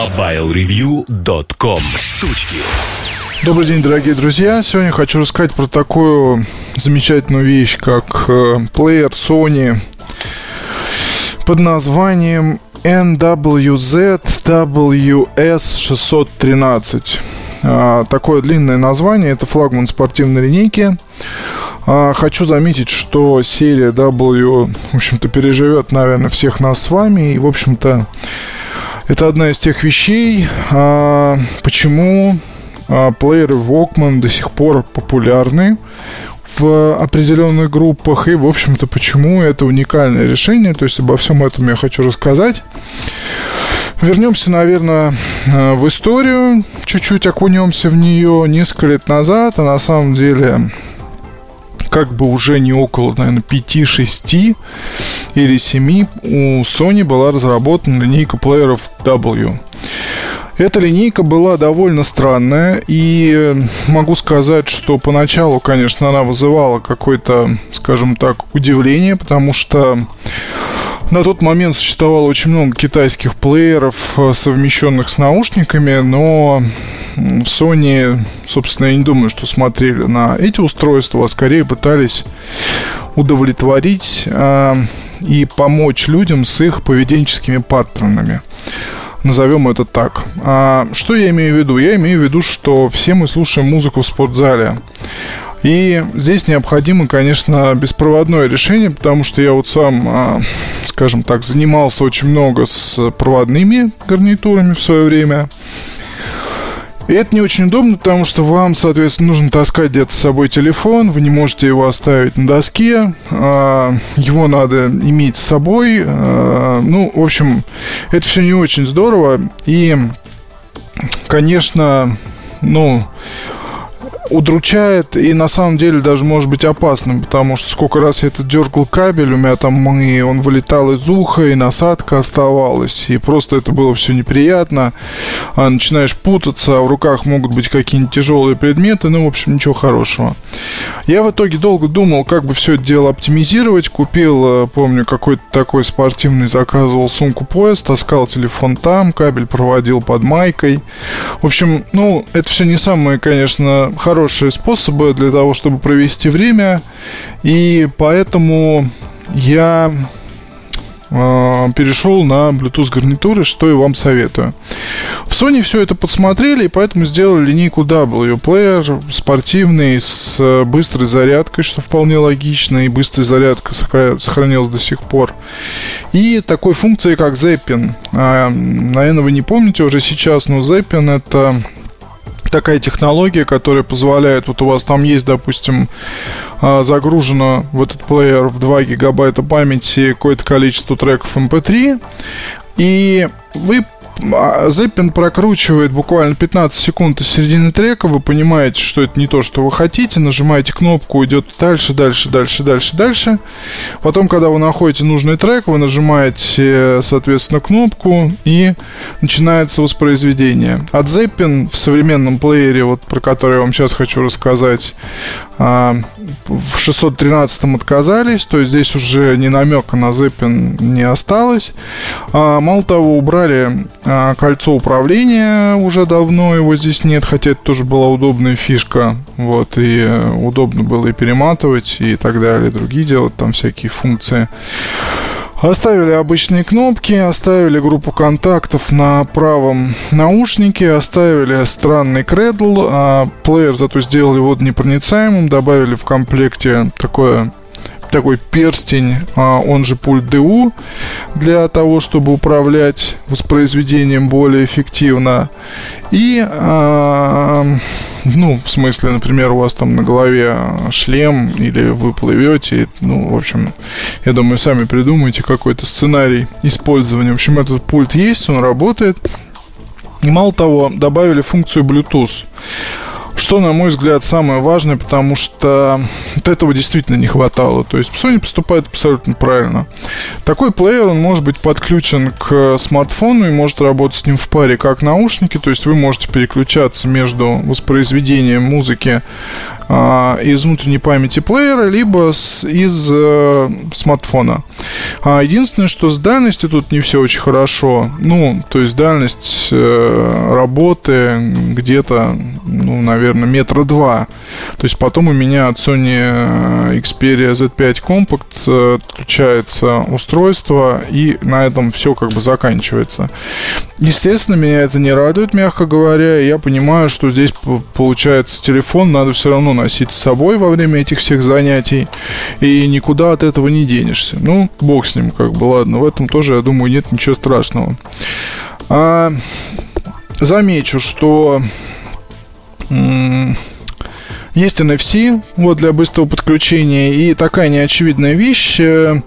MobileReview.com Штучки Добрый день, дорогие друзья! Сегодня хочу рассказать про такую замечательную вещь, как э, плеер Sony под названием NWZ WS613. А, такое длинное название, это флагман спортивной линейки. А, хочу заметить, что серия W, в общем-то, переживет, наверное, всех нас с вами. И, в общем-то, это одна из тех вещей, а, почему плееры Walkman до сих пор популярны в определенных группах. И, в общем-то, почему это уникальное решение. То есть обо всем этом я хочу рассказать. Вернемся, наверное, э, в историю, чуть-чуть окунемся в нее несколько лет назад, а на самом деле как бы уже не около, наверное, 5-6 или 7 у Sony была разработана линейка плееров W. Эта линейка была довольно странная, и э, могу сказать, что поначалу, конечно, она вызывала какое-то, скажем так, удивление, потому что на тот момент существовало очень много китайских плееров, э, совмещенных с наушниками, но в Sony, собственно, я не думаю, что смотрели на эти устройства, а скорее пытались удовлетворить э, и помочь людям с их поведенческими паттернами. Назовем это так. А что я имею в виду? Я имею в виду, что все мы слушаем музыку в спортзале. И здесь необходимо, конечно, беспроводное решение, потому что я вот сам, а, скажем так, занимался очень много с проводными гарнитурами в свое время. И это не очень удобно, потому что вам, соответственно, нужно таскать где-то с собой телефон, вы не можете его оставить на доске, а, его надо иметь с собой. А, ну, в общем, это все не очень здорово. И, конечно, ну, удручает и на самом деле даже может быть опасным, потому что сколько раз я это дергал кабель, у меня там и он вылетал из уха, и насадка оставалась, и просто это было все неприятно. А начинаешь путаться, а в руках могут быть какие-нибудь тяжелые предметы, ну, в общем, ничего хорошего. Я в итоге долго думал, как бы все это дело оптимизировать. Купил, э, помню, какой-то такой спортивный, заказывал сумку-поезд, таскал телефон там, кабель проводил под майкой. В общем, ну, это все не самые, конечно, хорошие хорошие способы для того, чтобы провести время. И поэтому я э, перешел на Bluetooth гарнитуры, что и вам советую. В Sony все это подсмотрели, и поэтому сделали линейку W. Плеер спортивный с быстрой зарядкой, что вполне логично, и быстрая зарядка сохранилась до сих пор. И такой функцией, как Zapping. А, наверное, вы не помните уже сейчас, но Zapping это такая технология, которая позволяет, вот у вас там есть, допустим, а, загружено в этот плеер в 2 гигабайта памяти какое-то количество треков MP3, эм и вы Зеппин прокручивает буквально 15 секунд из середины трека, вы понимаете, что это не то, что вы хотите, нажимаете кнопку, идет дальше, дальше, дальше, дальше, дальше. Потом, когда вы находите нужный трек, вы нажимаете, соответственно, кнопку и начинается воспроизведение. От Zeppin в современном плеере, вот про который я вам сейчас хочу рассказать, а, в 613 отказались, то есть здесь уже ни намека на Zeppin не осталось. А, мало того, убрали а, кольцо управления уже давно, его здесь нет, хотя это тоже была удобная фишка, вот, и э, удобно было и перематывать, и так далее, другие делать там всякие функции. Оставили обычные кнопки, оставили группу контактов на правом наушнике, оставили странный кредл, а плеер зато сделали водонепроницаемым, добавили в комплекте такое такой перстень, а, он же пульт ДУ, для того, чтобы управлять воспроизведением более эффективно. И, а, ну, в смысле, например, у вас там на голове шлем или вы плывете, ну, в общем, я думаю, сами придумайте какой-то сценарий использования. В общем, этот пульт есть, он работает. И мало того, добавили функцию Bluetooth. Что, на мой взгляд, самое важное, потому что вот этого действительно не хватало. То есть Sony поступает абсолютно правильно. Такой плеер, он может быть подключен к смартфону и может работать с ним в паре как наушники. То есть вы можете переключаться между воспроизведением музыки а, из внутренней памяти плеера, либо с, из э, смартфона. А единственное, что с дальностью тут не все очень хорошо. Ну, то есть дальность э, работы где-то, ну, наверное, метра два. То есть потом у меня от Sony э, Xperia Z5 Compact э, отключается устройство, и на этом все как бы заканчивается. Естественно, меня это не радует, мягко говоря. Я понимаю, что здесь получается телефон надо все равно носить с собой во время этих всех занятий, и никуда от этого не денешься. Ну, бог с ним, как бы, ладно, в этом тоже, я думаю, нет ничего страшного. А, замечу, что есть NFC вот, для быстрого подключения. И такая неочевидная вещь. Э,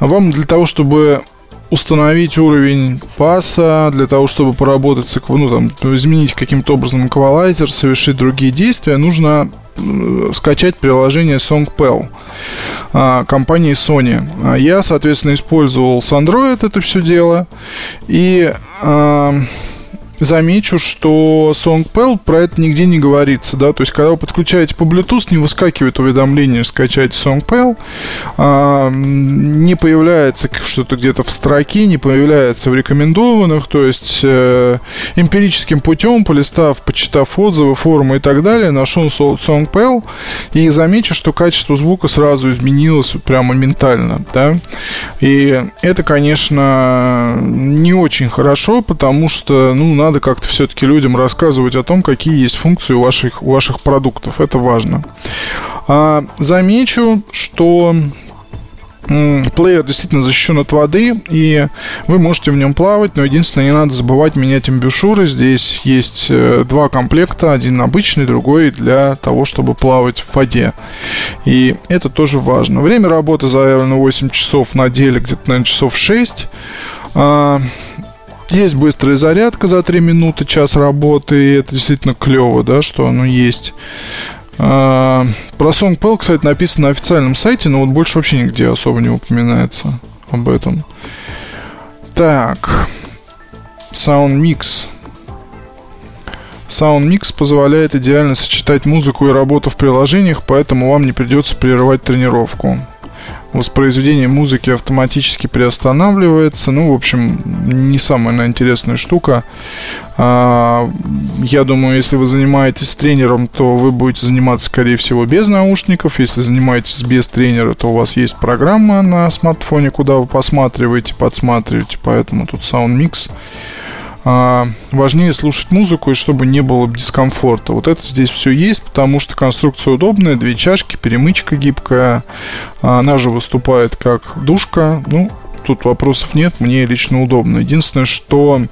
вам для того, чтобы установить уровень паса, для того, чтобы поработать с ну, там, изменить каким-то образом эквалайзер, совершить другие действия, нужно скачать приложение SongPal а, компании Sony. А я, соответственно, использовал с Android это все дело. И а, замечу, что SongPal про это нигде не говорится, да, то есть когда вы подключаете по Bluetooth, не выскакивает уведомление скачать SongPal, а, не появляется что-то где-то в строке, не появляется в рекомендованных, то есть э, эмпирическим путем, полистав, почитав отзывы, форумы и так далее, нашел SongPal и замечу, что качество звука сразу изменилось прямо ментально, да, и это, конечно, не очень хорошо, потому что, ну, надо надо как-то все-таки людям рассказывать о том, какие есть функции у ваших, у ваших продуктов. Это важно. А, замечу, что плеер действительно защищен от воды, и вы можете в нем плавать, но единственное, не надо забывать менять имбюшюры. Здесь есть э, два комплекта, один обычный, другой для того, чтобы плавать в воде. И это тоже важно. Время работы заявлено 8 часов на деле, где-то, наверное, часов 6. Есть быстрая зарядка за 3 минуты, час работы, и это действительно клево, да, что оно есть. А, про SongPal, кстати, написано на официальном сайте, но вот больше вообще нигде особо не упоминается об этом. Так. SoundMix. SoundMix позволяет идеально сочетать музыку и работу в приложениях, поэтому вам не придется прерывать тренировку воспроизведение музыки автоматически приостанавливается. Ну, в общем, не самая наверное, интересная штука. А, я думаю, если вы занимаетесь тренером, то вы будете заниматься, скорее всего, без наушников. Если занимаетесь без тренера, то у вас есть программа на смартфоне, куда вы посматриваете, подсматриваете. Поэтому тут SoundMix. Mix важнее слушать музыку и чтобы не было дискомфорта. Вот это здесь все есть, потому что конструкция удобная, две чашки, перемычка гибкая, а, она же выступает как душка, ну, тут вопросов нет, мне лично удобно. Единственное, что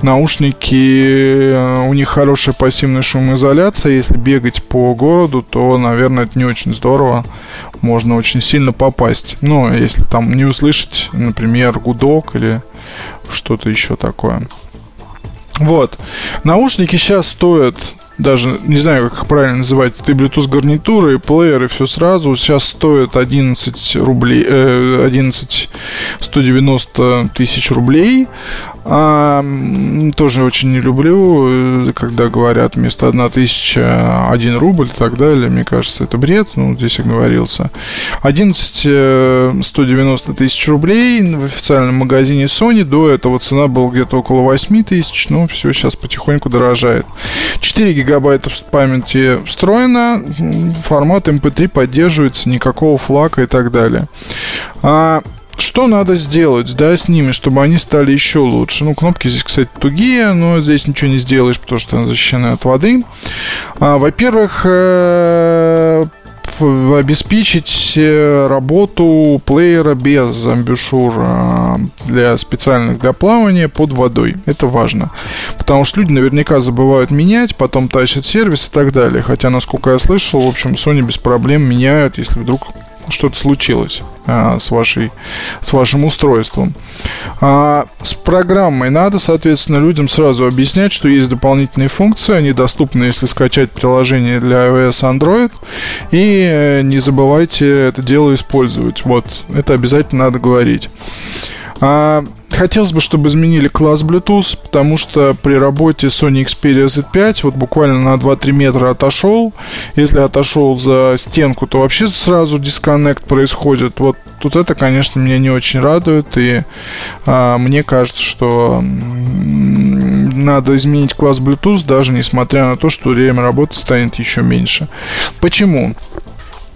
наушники, э, у них хорошая пассивная шумоизоляция. Если бегать по городу, то, наверное, это не очень здорово. Можно очень сильно попасть. Но если там не услышать, например, гудок или что-то еще такое. Вот. Наушники сейчас стоят даже не знаю, как их правильно называть, это и Bluetooth гарнитуры, и плеер, и все сразу. Сейчас стоит 11 рублей, э, 11 190 тысяч рублей. А, тоже очень не люблю, э, когда говорят вместо 1 тысяча 1 рубль и так далее. Мне кажется, это бред. Ну, здесь оговорился. 11 190 тысяч рублей в официальном магазине Sony. До этого цена была где-то около 8 тысяч. Ну, все сейчас потихоньку дорожает. 4 гигабайта памяти встроена. Формат MP3 поддерживается. Никакого флага и так далее. А что надо сделать, да, с ними, чтобы они стали еще лучше? Ну, кнопки здесь, кстати, тугие, но здесь ничего не сделаешь, потому что они защищены от воды. А, во-первых, э, обеспечить э, работу плеера без амбушюр для специальных для плавания под водой. Это важно. Потому что люди наверняка забывают менять, потом тащат сервис и так далее. Хотя, насколько я слышал, в общем, Sony без проблем меняют, если вдруг что-то случилось а, с, вашей, с вашим устройством. А с программой надо, соответственно, людям сразу объяснять, что есть дополнительные функции, они доступны, если скачать приложение для iOS Android. И э, не забывайте это дело использовать. Вот, это обязательно надо говорить. А, хотелось бы, чтобы изменили класс Bluetooth, потому что при работе Sony Xperia Z5 вот буквально на 2-3 метра отошел. Если отошел за стенку, то вообще сразу дисконнект происходит. Вот тут это, конечно, меня не очень радует. И а, мне кажется, что надо изменить класс Bluetooth, даже несмотря на то, что время работы станет еще меньше. Почему?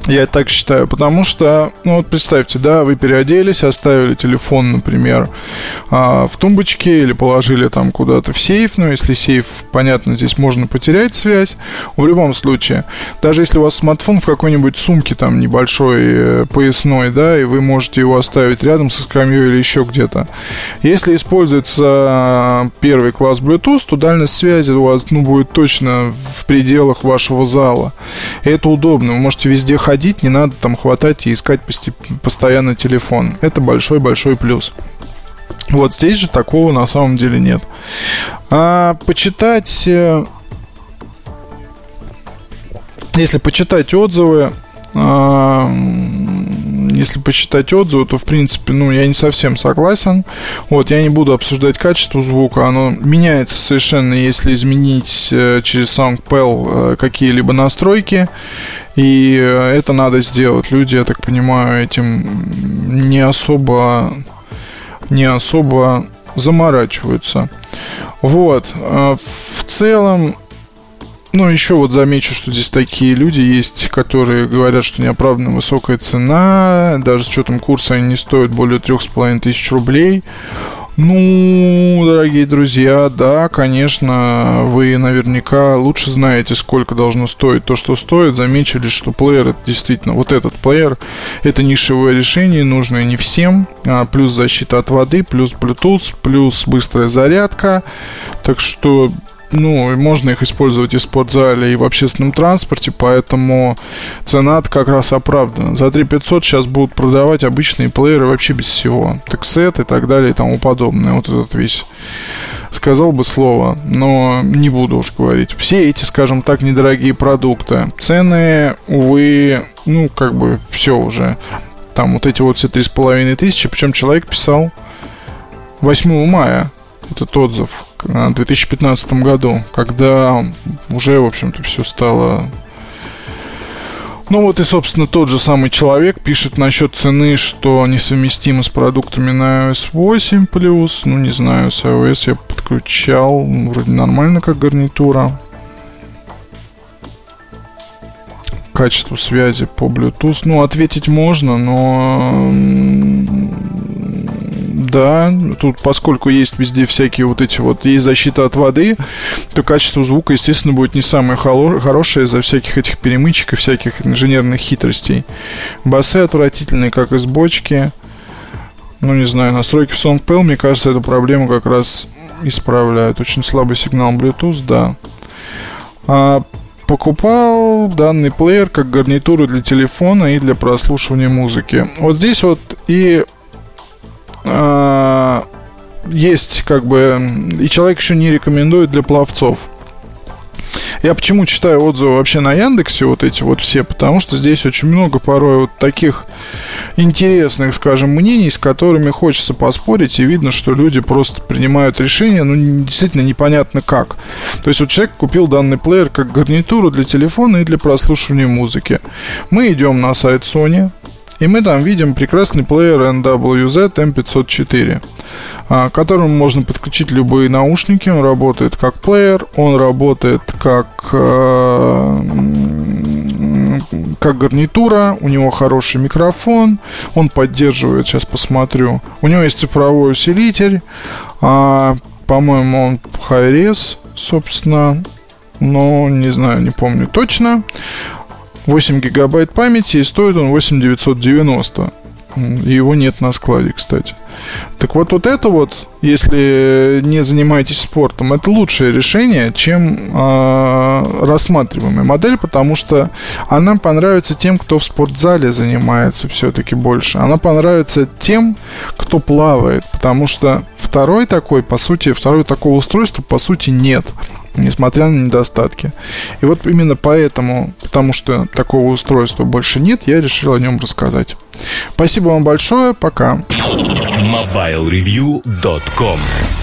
Я так считаю, потому что, ну вот представьте, да, вы переоделись, оставили телефон, например, а, в тумбочке или положили там куда-то в сейф, ну если сейф, понятно, здесь можно потерять связь. В любом случае, даже если у вас смартфон в какой-нибудь сумке там небольшой, э, поясной, да, и вы можете его оставить рядом со скамьей или еще где-то. Если используется первый класс Bluetooth, то дальность связи у вас, ну, будет точно в пределах вашего зала. И это удобно, вы можете везде ходить ходить, не надо там хватать и искать постоянно телефон. Это большой-большой плюс. Вот здесь же такого на самом деле нет. А почитать... Э, если почитать отзывы, а, если почитать отзывы, то, в принципе, ну, я не совсем согласен. Вот, я не буду обсуждать качество звука. Оно меняется совершенно, если изменить э, через SoundPal э, какие-либо настройки. И э, это надо сделать. Люди, я так понимаю, этим не особо не особо заморачиваются. Вот. В целом, ну, еще вот замечу, что здесь такие люди есть, которые говорят, что неоправданно высокая цена, даже с учетом курса они не стоят более трех с половиной тысяч рублей. Ну, дорогие друзья, да, конечно, вы наверняка лучше знаете, сколько должно стоить то, что стоит. Заметили, что плеер, это действительно, вот этот плеер, это нишевое решение, нужное не всем. А, плюс защита от воды, плюс Bluetooth, плюс быстрая зарядка. Так что ну, можно их использовать и в спортзале, и в общественном транспорте, поэтому цена как раз оправдана. За 3 500 сейчас будут продавать обычные плееры вообще без всего. Тексет и так далее и тому подобное. Вот этот весь сказал бы слово, но не буду уж говорить. Все эти, скажем так, недорогие продукты. Цены, увы, ну, как бы все уже. Там вот эти вот все три с половиной тысячи, причем человек писал 8 мая этот отзыв в 2015 году, когда уже, в общем-то, все стало... Ну вот и, собственно, тот же самый человек пишет насчет цены, что несовместимо с продуктами на iOS 8 Ну, не знаю, с iOS я подключал, вроде нормально как гарнитура. Качество связи по Bluetooth. Ну, ответить можно, но да, тут поскольку есть везде всякие вот эти вот, есть защита от воды, то качество звука, естественно, будет не самое хорошее из-за всяких этих перемычек и всяких инженерных хитростей. Басы отвратительные, как из бочки. Ну, не знаю, настройки в SongPal, мне кажется, эту проблему как раз исправляют. Очень слабый сигнал Bluetooth, да. А, покупал данный плеер как гарнитуру для телефона и для прослушивания музыки. Вот здесь вот и есть как бы... И человек еще не рекомендует для пловцов. Я почему читаю отзывы вообще на Яндексе, вот эти вот все, потому что здесь очень много порой вот таких интересных, скажем, мнений, с которыми хочется поспорить, и видно, что люди просто принимают решение, ну, действительно непонятно как. То есть вот человек купил данный плеер как гарнитуру для телефона и для прослушивания музыки. Мы идем на сайт Sony, и мы там видим прекрасный плеер NWZ M504, к которому можно подключить любые наушники. Он работает как плеер, он работает как, э, как гарнитура, у него хороший микрофон, он поддерживает, сейчас посмотрю, у него есть цифровой усилитель, а, по-моему, он high-res, собственно, но не знаю, не помню точно. 8 гигабайт памяти и стоит он 8990. И его нет на складе, кстати. Так вот, вот это вот, если не занимаетесь спортом, это лучшее решение, чем э, рассматриваемая модель, потому что она понравится тем, кто в спортзале занимается все-таки больше. Она понравится тем, кто плавает, потому что второй такой, по сути, второй такого устройства, по сути, нет несмотря на недостатки. И вот именно поэтому, потому что такого устройства больше нет, я решил о нем рассказать. Спасибо вам большое, пока. MobileReview.com